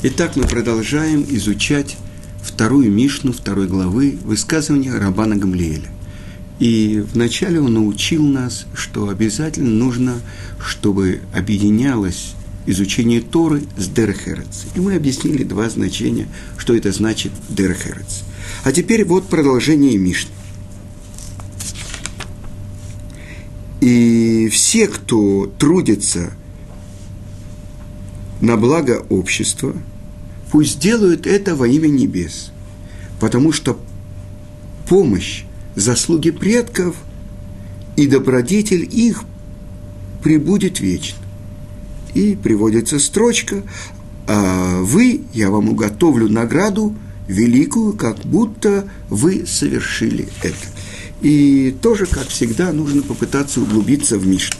Итак, мы продолжаем изучать вторую Мишну, второй главы высказывания Рабана Гамлиэля. И вначале он научил нас, что обязательно нужно, чтобы объединялось изучение Торы с Дерхерец. И мы объяснили два значения, что это значит Дерхерец. А теперь вот продолжение Мишны. И все, кто трудится на благо общества, пусть делают это во имя небес, потому что помощь, заслуги предков и добродетель их прибудет вечно. И приводится строчка, а вы, я вам уготовлю награду великую, как будто вы совершили это. И тоже, как всегда, нужно попытаться углубиться в Мишну.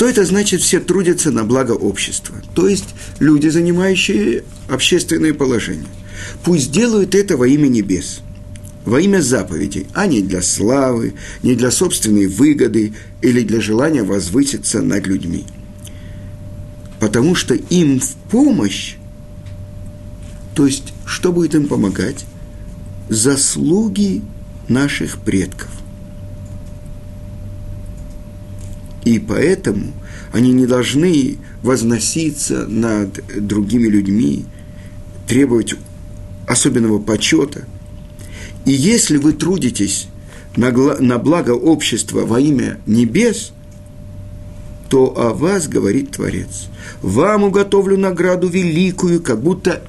Что это значит все трудятся на благо общества? То есть люди, занимающие общественное положение. Пусть делают это во имя небес, во имя заповедей, а не для славы, не для собственной выгоды или для желания возвыситься над людьми. Потому что им в помощь, то есть что будет им помогать? Заслуги наших предков. И поэтому они не должны возноситься над другими людьми, требовать особенного почета. И если вы трудитесь на, на благо общества во имя небес, то о вас говорит Творец. Вам уготовлю награду великую, как будто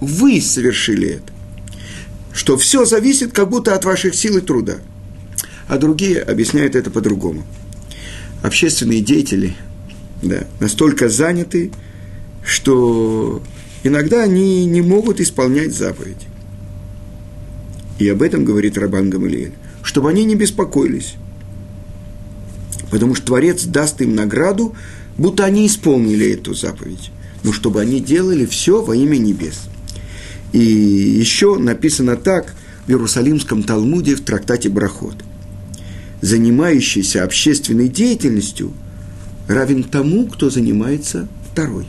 вы совершили это. Что все зависит как будто от ваших сил и труда. А другие объясняют это по-другому – общественные деятели да, настолько заняты, что иногда они не могут исполнять заповеди. И об этом говорит Рабан Гамалиэль, чтобы они не беспокоились. Потому что Творец даст им награду, будто они исполнили эту заповедь. Но чтобы они делали все во имя небес. И еще написано так в Иерусалимском Талмуде в трактате Брахот – занимающийся общественной деятельностью, равен тому, кто занимается второй.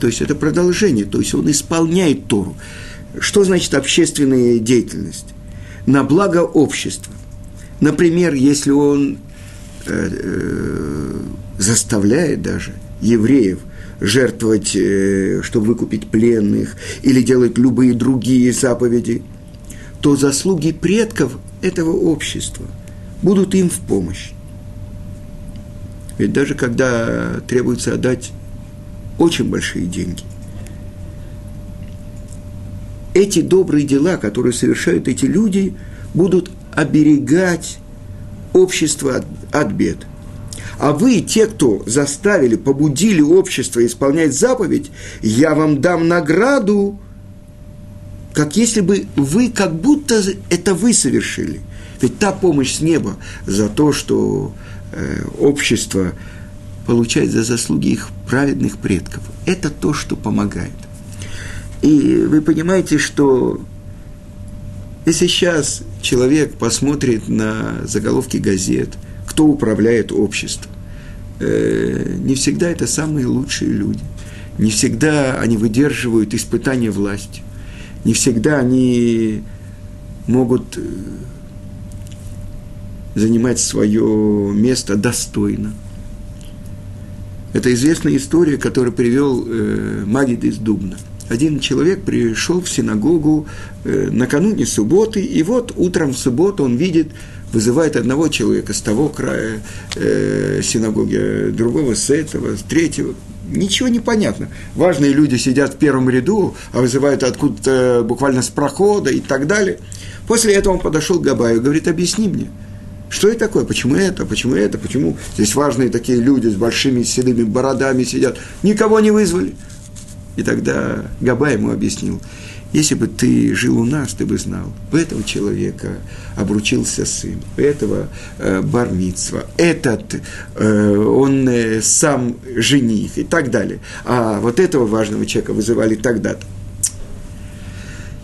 То есть это продолжение, то есть он исполняет Тору. Что значит общественная деятельность? На благо общества. Например, если он э, э, заставляет даже евреев жертвовать, э, чтобы выкупить пленных, или делать любые другие заповеди, то заслуги предков этого общества – будут им в помощь. Ведь даже когда требуется отдать очень большие деньги, эти добрые дела, которые совершают эти люди, будут оберегать общество от, от бед. А вы, те, кто заставили, побудили общество исполнять заповедь, я вам дам награду, как если бы вы, как будто это вы совершили – ведь та помощь с неба за то, что э, общество получает за заслуги их праведных предков, это то, что помогает. И вы понимаете, что если сейчас человек посмотрит на заголовки газет, кто управляет обществом, э, не всегда это самые лучшие люди. Не всегда они выдерживают испытания власти. Не всегда они могут э, занимать свое место достойно. Это известная история, которую привел э, Магид из Дубна. Один человек пришел в синагогу э, накануне субботы, и вот утром в субботу он видит, вызывает одного человека с того края э, синагоги, другого с этого, с третьего. Ничего не понятно. Важные люди сидят в первом ряду, а вызывают откуда-то буквально с прохода и так далее. После этого он подошел к Габаю и говорит, объясни мне – что это такое? Почему это? Почему это? Почему здесь важные такие люди с большими седыми бородами сидят? Никого не вызвали. И тогда Габа ему объяснил, если бы ты жил у нас, ты бы знал, у этого человека обручился сын, у этого э, бармитства, этот, э, он э, сам жених и так далее. А вот этого важного человека вызывали тогда-то.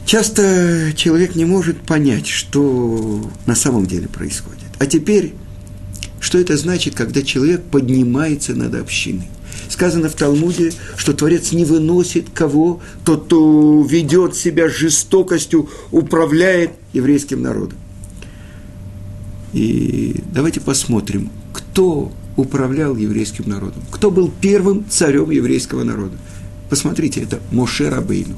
Часто человек не может понять, что на самом деле происходит. А теперь, что это значит, когда человек поднимается над общиной? Сказано в Талмуде, что Творец не выносит кого, тот, кто ведет себя жестокостью, управляет еврейским народом. И давайте посмотрим, кто управлял еврейским народом, кто был первым царем еврейского народа. Посмотрите, это Моше Рабейну.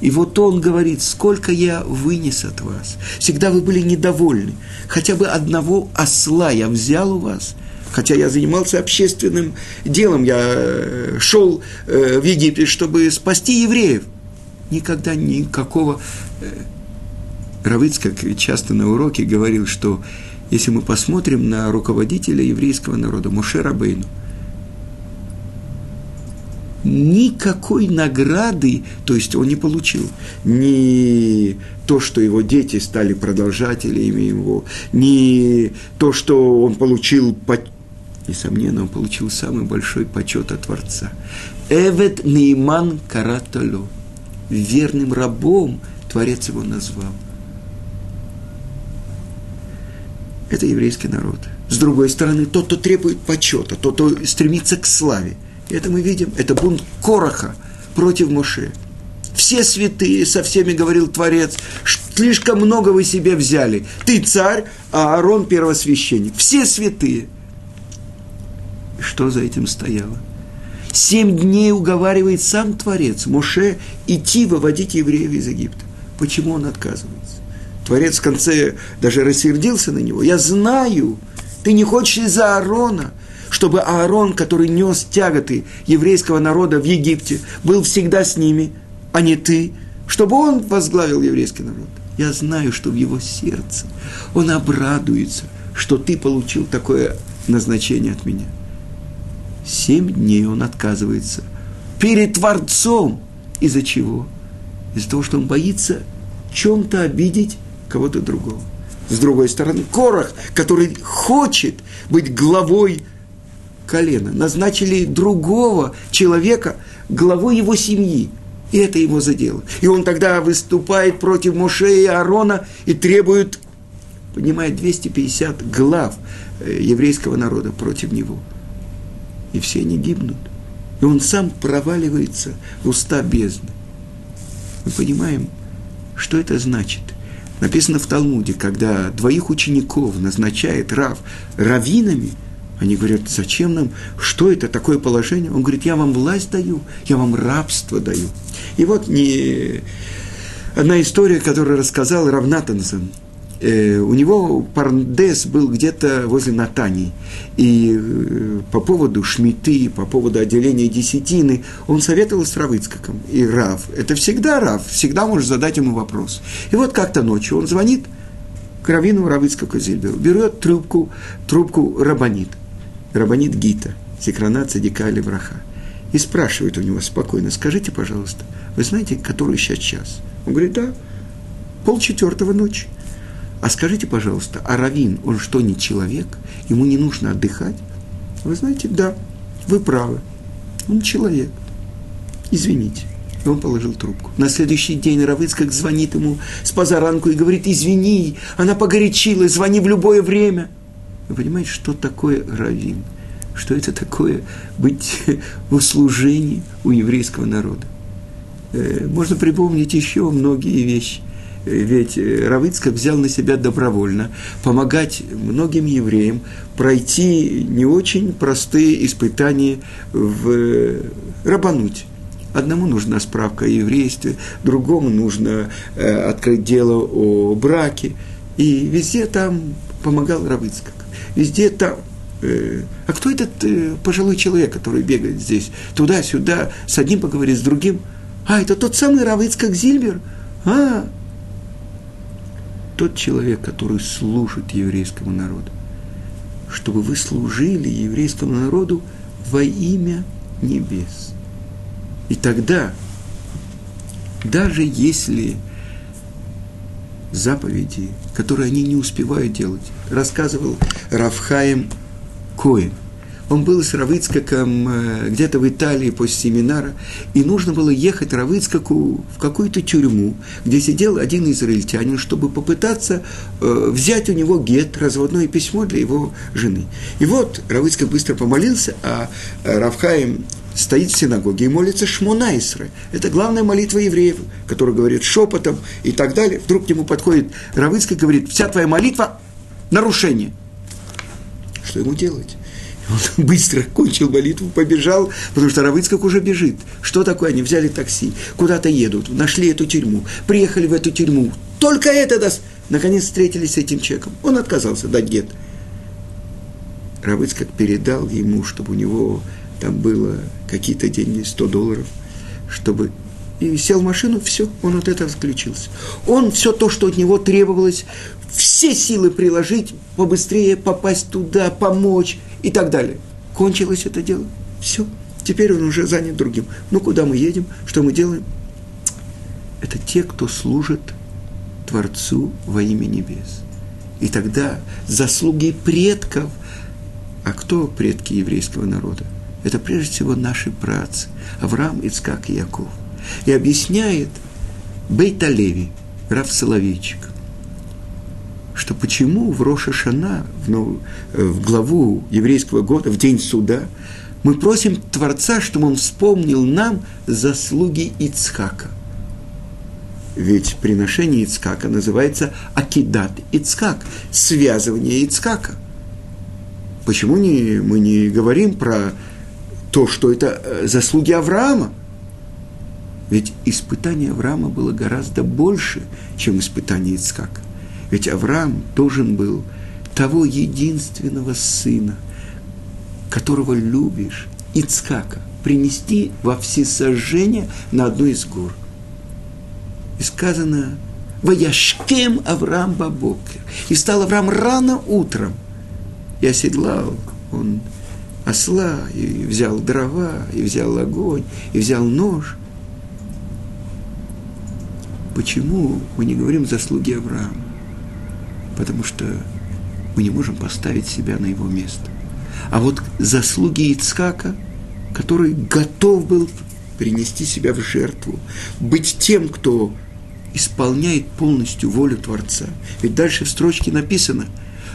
И вот он говорит, сколько я вынес от вас. Всегда вы были недовольны. Хотя бы одного осла я взял у вас. Хотя я занимался общественным делом, я э, шел э, в Египет, чтобы спасти евреев. Никогда никакого... Э, Равыц, как часто на уроке, говорил, что если мы посмотрим на руководителя еврейского народа, Моше Рабейну – никакой награды, то есть он не получил ни то, что его дети стали продолжателями его, ни то, что он получил, несомненно, он получил самый большой почет от Творца. Эвет Нейман Караталю. Верным рабом Творец его назвал. Это еврейский народ. С другой стороны, тот, кто требует почета, тот, кто стремится к славе – это мы видим, это бунт Короха против Моше. Все святые, со всеми говорил Творец, слишком много вы себе взяли. Ты царь, а Аарон первосвященник. Все святые. Что за этим стояло? Семь дней уговаривает сам Творец Моше идти выводить евреев из Египта. Почему он отказывается? Творец в конце даже рассердился на него. Я знаю, ты не хочешь из-за Аарона – чтобы Аарон, который нес тяготы еврейского народа в Египте, был всегда с ними, а не ты, чтобы он возглавил еврейский народ. Я знаю, что в его сердце он обрадуется, что ты получил такое назначение от меня. Семь дней он отказывается перед Творцом. Из-за чего? Из-за того, что он боится чем-то обидеть кого-то другого. С другой стороны, Корах, который хочет быть главой колено, назначили другого человека главой его семьи. И это его задело. И он тогда выступает против Моше и Аарона и требует, понимает, 250 глав э, еврейского народа против него. И все они гибнут. И он сам проваливается в уста бездны. Мы понимаем, что это значит. Написано в Талмуде, когда двоих учеников назначает Рав раввинами – они говорят, зачем нам, что это такое положение? Он говорит, я вам власть даю, я вам рабство даю. И вот не... одна история, которую рассказал Равнатанзен. Э, у него Парндес был где-то возле Натании. И э, по поводу шмиты, по поводу отделения десятины, он советовал с Равыцкаком. И Рав, это всегда Рав, всегда можешь задать ему вопрос. И вот как-то ночью он звонит к Равину Равыцкаку Зильберу, берет трубку, трубку Рабанит – Рабанит Гита, Зикрана Цадика Левраха, и спрашивает у него спокойно, скажите, пожалуйста, вы знаете, который сейчас час? Он говорит, да, полчетвертого ночи. А скажите, пожалуйста, а Равин, он что, не человек? Ему не нужно отдыхать? Вы знаете, да, вы правы. Он человек. Извините. И он положил трубку. На следующий день Равыцкак звонит ему с позаранку и говорит, извини, она погорячилась, звони в любое время – вы понимаете, что такое раввин? Что это такое быть в услужении у еврейского народа? Э, можно припомнить еще многие вещи. Э, ведь э, Равыцкак взял на себя добровольно помогать многим евреям пройти не очень простые испытания в Рабануть. Одному нужна справка о еврействе, другому нужно открыть дело о браке. И везде там помогал Равыцкак везде там. Э, а кто этот э, пожилой человек, который бегает здесь, туда-сюда, с одним поговорит, с другим? А, это тот самый Равыцкак Зильбер? А, тот человек, который служит еврейскому народу. Чтобы вы служили еврейскому народу во имя небес. И тогда, даже если заповеди, которые они не успевают делать. Рассказывал Равхаем Коин. он был с Равыцкаком э, где-то в Италии после семинара, и нужно было ехать Равыцкаку в какую-то тюрьму, где сидел один израильтянин, чтобы попытаться э, взять у него гет, разводное письмо для его жены. И вот Равыцкак быстро помолился, а Равхаим стоит в синагоге и молится Шмонайсре. Это главная молитва евреев, который говорит шепотом и так далее. Вдруг к нему подходит Равыцкий и говорит, вся твоя молитва – нарушение. Что ему делать? Он быстро кончил молитву, побежал, потому что Равыцкак уже бежит. Что такое? Они взяли такси, куда-то едут, нашли эту тюрьму, приехали в эту тюрьму. Только это даст. Наконец встретились с этим человеком. Он отказался дать гет. Равыцкак передал ему, чтобы у него там было какие-то деньги, 100 долларов, чтобы и сел в машину, все, он от этого отключился. Он все то, что от него требовалось, все силы приложить, побыстрее попасть туда, помочь и так далее. Кончилось это дело. Все. Теперь он уже занят другим. Ну, куда мы едем? Что мы делаем? Это те, кто служит Творцу во имя небес. И тогда заслуги предков. А кто предки еврейского народа? Это прежде всего наши працы, Авраам, Ицкак и Яков. И объясняет Бейта Леви, Рав Соловейчик, что почему в Роша Шана, в, ну, в главу еврейского года, в день суда, мы просим Творца, чтобы он вспомнил нам заслуги Ицхака. Ведь приношение Ицхака называется Акидат Ицхак, связывание Ицхака. Почему не, мы не говорим про то, что это э, заслуги Авраама. Ведь испытание Авраама было гораздо больше, чем испытание Ицкака. Ведь Авраам должен был того единственного сына, которого любишь, Ицкака, принести во всесожжение на одну из гор. И сказано, «Ваяшкем Авраам Бабокер». И стал Авраам рано утром. И оседлал он осла, и взял дрова, и взял огонь, и взял нож. Почему мы не говорим заслуги Авраама? Потому что мы не можем поставить себя на его место. А вот заслуги Ицкака, который готов был принести себя в жертву, быть тем, кто исполняет полностью волю Творца. Ведь дальше в строчке написано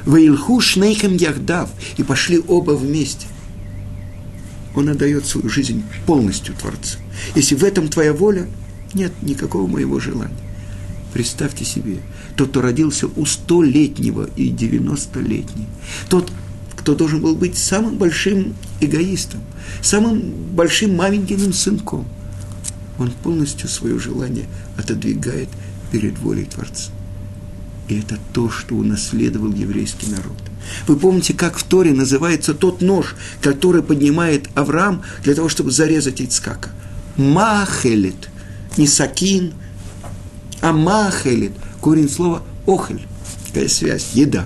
«Ваилху шнейхем яхдав» и пошли оба вместе – он отдает свою жизнь полностью Творцу. Если в этом твоя воля, нет никакого моего желания. Представьте себе, тот, кто родился у столетнего и девяностолетнего, тот, кто должен был быть самым большим эгоистом, самым большим маменькиным сынком, он полностью свое желание отодвигает перед волей Творца. И это то, что унаследовал еврейский народ. Вы помните, как в Торе называется тот нож, который поднимает Авраам для того, чтобы зарезать Ицкака? Махелит. Не сакин, а махелит. Корень слова охель. Какая связь? Еда.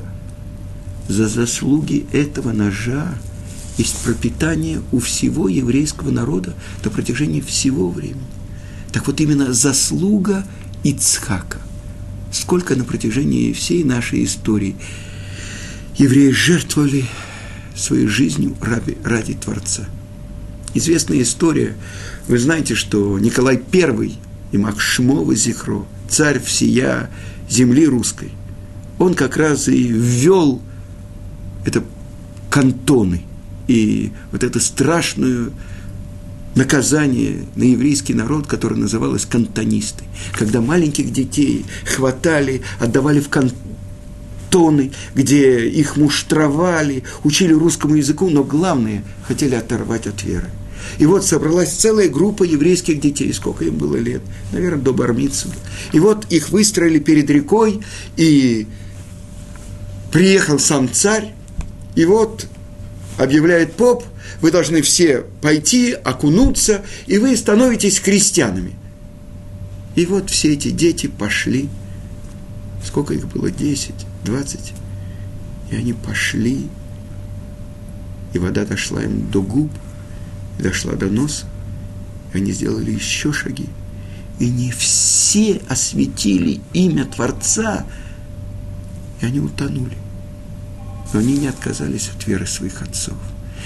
За заслуги этого ножа есть пропитание у всего еврейского народа до протяжения всего времени. Так вот именно заслуга Ицхака – сколько на протяжении всей нашей истории евреи жертвовали своей жизнью ради, ради Творца. Известная история. Вы знаете, что Николай I, и Махшмова Зихро, царь всея земли русской, он как раз и ввел это кантоны и вот эту страшную наказание на еврейский народ, которое называлось кантонисты. Когда маленьких детей хватали, отдавали в кантоны, где их муштровали, учили русскому языку, но главное, хотели оторвать от веры. И вот собралась целая группа еврейских детей, сколько им было лет, наверное, до Бармицу. И вот их выстроили перед рекой, и приехал сам царь, и вот объявляет поп, вы должны все пойти, окунуться, и вы становитесь крестьянами. И вот все эти дети пошли. Сколько их было? Десять, двадцать. И они пошли. И вода дошла им до губ, и дошла до носа. И они сделали еще шаги. И не все осветили имя Творца, и они утонули. Но они не отказались от веры своих отцов.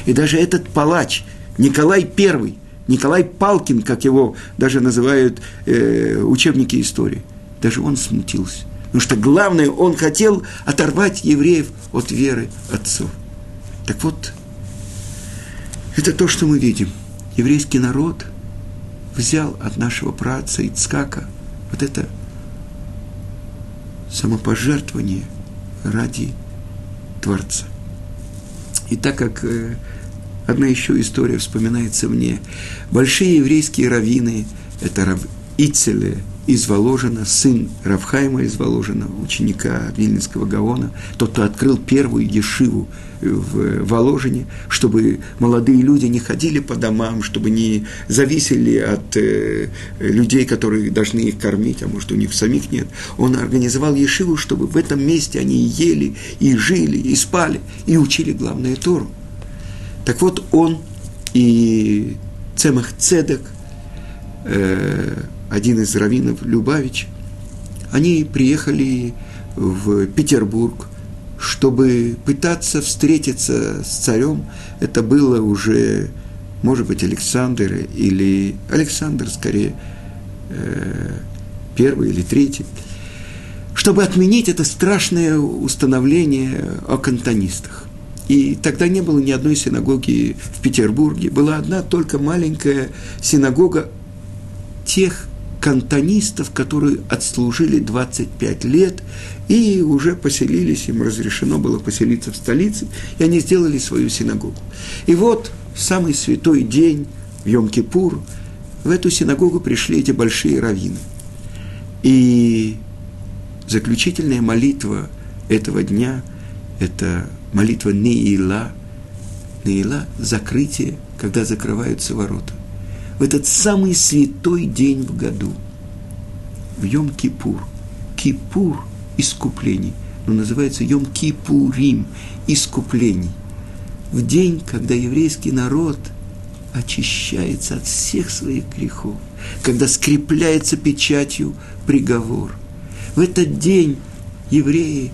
И даже этот палач, Николай I, Николай Палкин, как его даже называют э, учебники истории, даже он смутился. Потому что главное, он хотел оторвать евреев от веры отцов. Так вот, это то, что мы видим. Еврейский народ взял от нашего праца Ицкака вот это самопожертвование ради Творца. И так как э, одна еще история вспоминается мне, большие еврейские раввины, это Рав Ицеле из Воложина, сын Равхайма из Воложина, ученика Вильнинского Гаона, тот, кто открыл первую ешиву в Воложине, чтобы молодые люди не ходили по домам, чтобы не зависели от э, людей, которые должны их кормить, а может, у них самих нет. Он организовал ешиву, чтобы в этом месте они ели, и жили, и спали, и учили главное Тору. Так вот, он и Цемах Цедек, э, один из раввинов Любавич, они приехали в Петербург – чтобы пытаться встретиться с царем, это было уже, может быть, Александр или Александр, скорее, э, первый или третий, чтобы отменить это страшное установление о кантонистах. И тогда не было ни одной синагоги в Петербурге, была одна только маленькая синагога тех кантонистов, которые отслужили 25 лет и уже поселились, им разрешено было поселиться в столице, и они сделали свою синагогу. И вот в самый святой день, в Йом-Кипур, в эту синагогу пришли эти большие раввины. И заключительная молитва этого дня – это молитва Неила. Неила – закрытие, когда закрываются ворота. В этот самый святой день в году, в Йом-Кипур. Кипур – искуплений, но называется Йом Кипурим – искуплений. В день, когда еврейский народ очищается от всех своих грехов, когда скрепляется печатью приговор. В этот день евреи,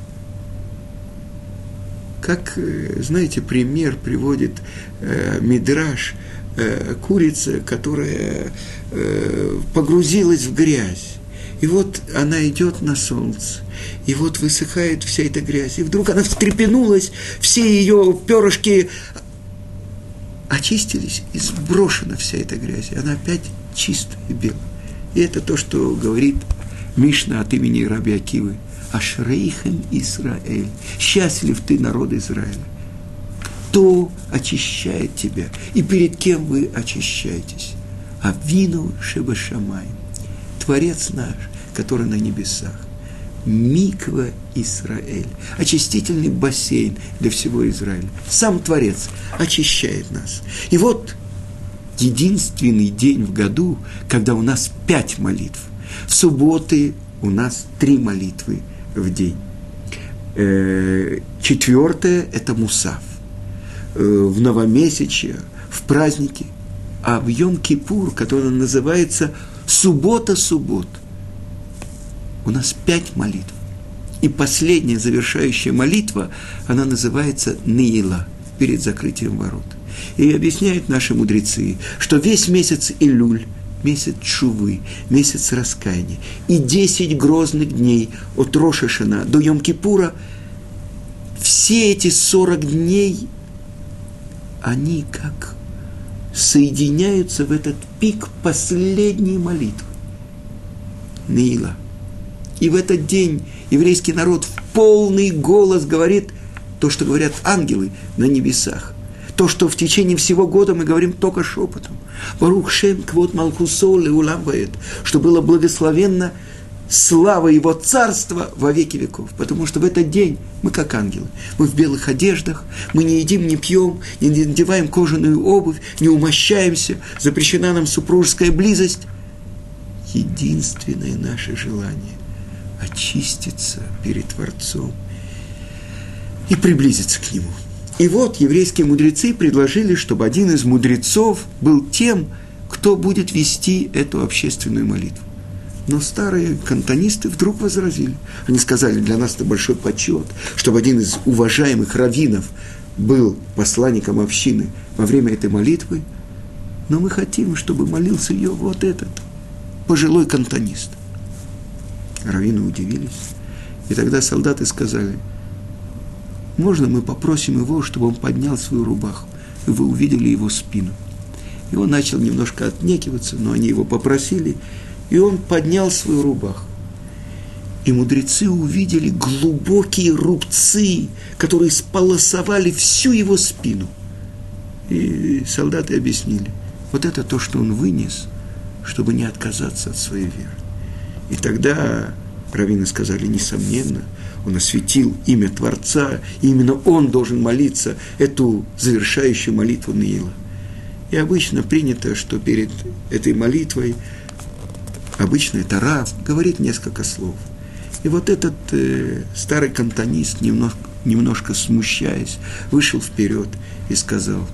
как, э, знаете, пример приводит э, Мидраш, э, курица, которая э, погрузилась в грязь. И вот она идет на солнце, и вот высыхает вся эта грязь. И вдруг она встрепенулась, все ее перышки очистились, и сброшена вся эта грязь. И она опять чистая и белая. И это то, что говорит Мишна от имени Раби Акивы. Ашрейхем Исраэль. Счастлив ты, народ Израиля. Кто очищает тебя? И перед кем вы очищаетесь? А вину Шебашамай. Творец наш, который на небесах. Миква Израиль, очистительный бассейн для всего Израиля. Сам Творец очищает нас. И вот единственный день в году, когда у нас пять молитв. В субботы у нас три молитвы в день. Э, четвертое – это Мусав. Э, в новомесячье, в праздники. А в Йом-Кипур, который называется суббота-суббот – у нас пять молитв. И последняя завершающая молитва, она называется Нила, перед закрытием ворот. И объясняют наши мудрецы, что весь месяц Илюль, месяц Чувы, месяц раскаяния, и десять грозных дней от Рошашина до Йом-Кипура, все эти сорок дней, они как соединяются в этот пик последней молитвы. Нила – и в этот день еврейский народ в полный голос говорит то, что говорят ангелы на небесах. То, что в течение всего года мы говорим только шепотом. Барух Шем Квот Малхусол и Уламбает, что было благословенно слава Его Царства во веки веков. Потому что в этот день мы как ангелы. Мы в белых одеждах, мы не едим, не пьем, не надеваем кожаную обувь, не умощаемся, запрещена нам супружеская близость. Единственное наше желание очиститься перед Творцом и приблизиться к Нему. И вот еврейские мудрецы предложили, чтобы один из мудрецов был тем, кто будет вести эту общественную молитву. Но старые кантонисты вдруг возразили. Они сказали, для нас это большой почет, чтобы один из уважаемых раввинов был посланником общины во время этой молитвы, но мы хотим, чтобы молился ее вот этот пожилой кантонист. Равины удивились. И тогда солдаты сказали, можно мы попросим его, чтобы он поднял свою рубаху, и вы увидели его спину. И он начал немножко отнекиваться, но они его попросили, и он поднял свою рубаху. И мудрецы увидели глубокие рубцы, которые сполосовали всю его спину. И солдаты объяснили, вот это то, что он вынес, чтобы не отказаться от своей веры. И тогда раввины сказали, несомненно, он осветил имя Творца, и именно он должен молиться эту завершающую молитву Наила. И обычно принято, что перед этой молитвой обычно это Рав говорит несколько слов – и вот этот э, старый кантонист, немножко, немножко смущаясь, вышел вперед и сказал,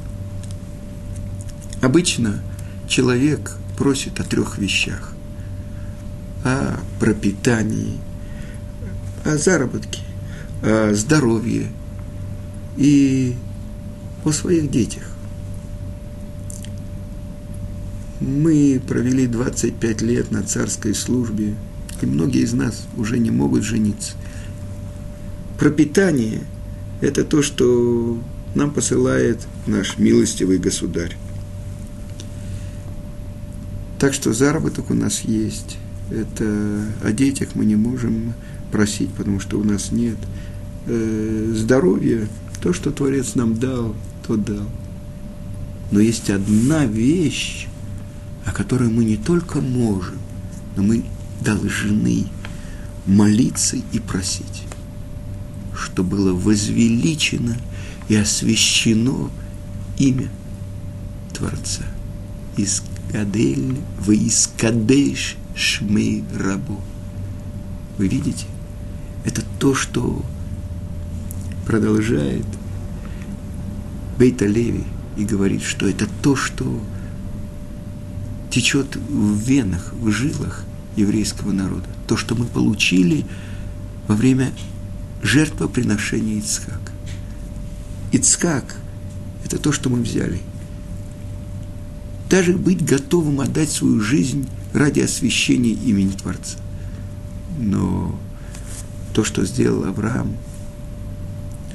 обычно человек просит о трех вещах. О пропитании, о заработке, о здоровье и о своих детях. Мы провели 25 лет на царской службе – и многие из нас уже не могут жениться. Пропитание – это то, что нам посылает наш милостивый государь. Так что заработок у нас есть. Это о детях мы не можем просить, потому что у нас нет. Э, здоровье, то, что Творец нам дал, то дал. Но есть одна вещь, о которой мы не только можем, но мы должны молиться и просить, что было возвеличено и освящено имя Творца. Искадель, вы искадеш шмей рабу. Вы видите? Это то, что продолжает Бейта Леви и говорит, что это то, что течет в венах, в жилах еврейского народа. То, что мы получили во время жертвоприношения Ицхак. Ицхак – это то, что мы взяли. Даже быть готовым отдать свою жизнь ради освящения имени Творца. Но то, что сделал Авраам,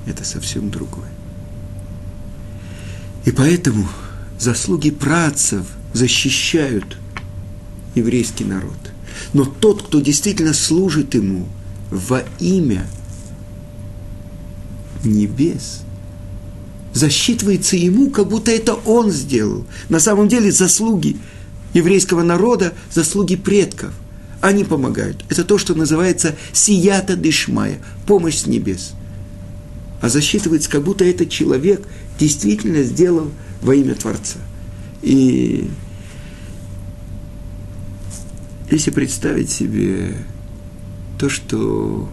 это совсем другое. И поэтому заслуги працев защищают еврейский народ – но тот, кто действительно служит ему во имя небес, засчитывается ему, как будто это он сделал. На самом деле заслуги еврейского народа, заслуги предков. Они помогают. Это то, что называется сията дышмая, помощь с небес. А засчитывается, как будто этот человек действительно сделал во имя Творца. И если представить себе то, что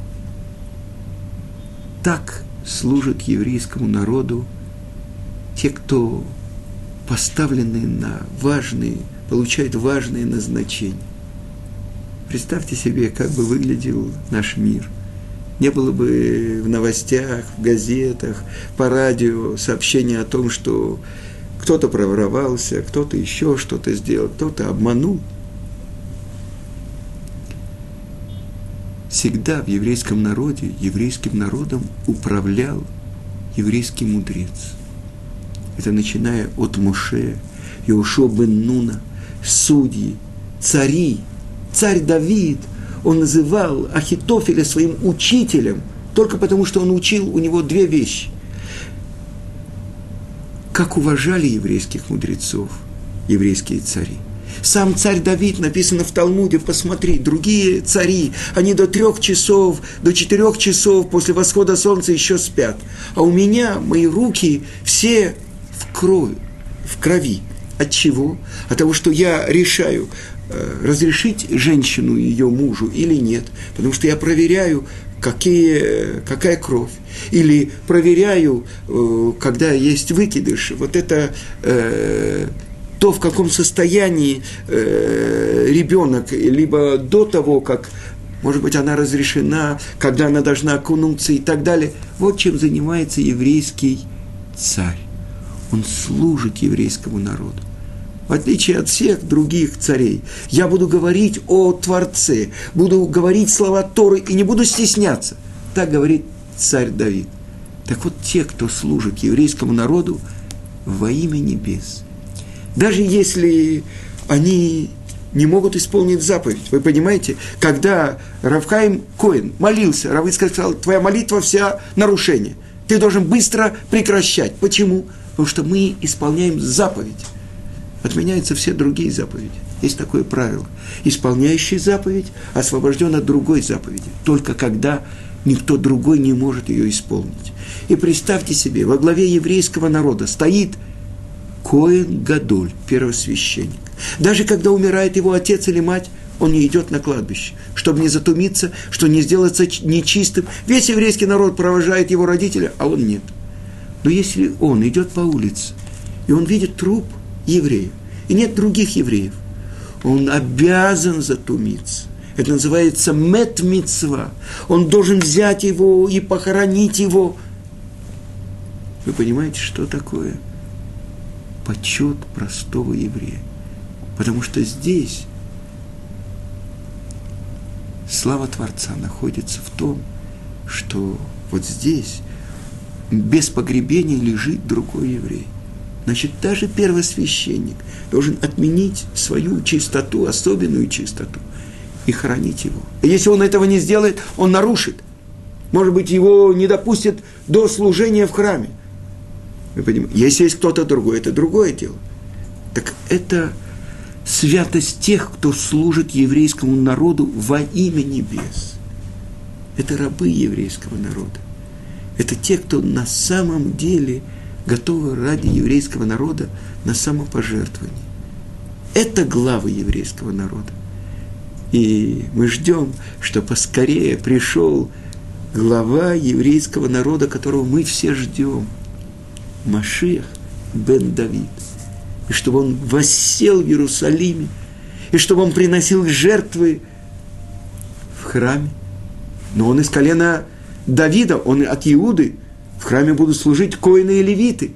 так служат еврейскому народу те, кто поставлены на важные, получают важные назначения. Представьте себе, как бы выглядел наш мир. Не было бы в новостях, в газетах, по радио сообщения о том, что кто-то проворовался, кто-то еще что-то сделал, кто-то обманул – всегда в еврейском народе, еврейским народом управлял еврейский мудрец. Это начиная от Моше, Иошо бен Нуна, судьи, цари, царь Давид, он называл Ахитофеля своим учителем, только потому что он учил у него две вещи. Как уважали еврейских мудрецов, еврейские цари – сам царь Давид, написано в Талмуде, посмотри, другие цари, они до трех часов, до четырех часов после восхода солнца еще спят. А у меня мои руки все в крови, в крови. От чего? От того, что я решаю, э, разрешить женщину ее мужу или нет, потому что я проверяю, какие, какая кровь. Или проверяю, э, когда есть выкидыш. Вот это э, то, в каком состоянии э, ребенок, либо до того, как, может быть, она разрешена, когда она должна окунуться и так далее. Вот чем занимается еврейский царь. Он служит еврейскому народу. В отличие от всех других царей, я буду говорить о Творце, буду говорить слова Торы и не буду стесняться. Так говорит царь Давид. Так вот, те, кто служит еврейскому народу во имя небес, даже если они не могут исполнить заповедь. Вы понимаете, когда Равхаим Коин молился, Равы сказал, твоя молитва вся нарушение. Ты должен быстро прекращать. Почему? Потому что мы исполняем заповедь. Отменяются все другие заповеди. Есть такое правило. Исполняющий заповедь освобожден от другой заповеди. Только когда никто другой не может ее исполнить. И представьте себе, во главе еврейского народа стоит Коэн Гадоль, первосвященник. Даже когда умирает его отец или мать, он не идет на кладбище, чтобы не затумиться, что не сделаться нечистым. Весь еврейский народ провожает его родителя, а он нет. Но если он идет по улице, и он видит труп еврея, и нет других евреев, он обязан затумиться. Это называется мет Он должен взять его и похоронить его. Вы понимаете, что такое почет простого еврея? Потому что здесь слава Творца находится в том, что вот здесь без погребения лежит другой еврей. Значит, даже первосвященник должен отменить свою чистоту, особенную чистоту, и хранить его. И если он этого не сделает, он нарушит. Может быть, его не допустят до служения в храме. Вы понимаете? Если есть кто-то другой, это другое дело. Так это святость тех, кто служит еврейскому народу во имя небес. Это рабы еврейского народа. Это те, кто на самом деле готовы ради еврейского народа на самопожертвование. Это главы еврейского народа. И мы ждем, что поскорее пришел глава еврейского народа, которого мы все ждем. Машиах бен Давид – и чтобы он воссел в Иерусалиме, и чтобы он приносил жертвы в храме. Но он из колена Давида, он от Иуды, в храме будут служить коины и левиты.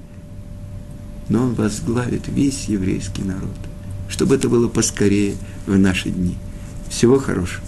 Но он возглавит весь еврейский народ, чтобы это было поскорее в наши дни. Всего хорошего.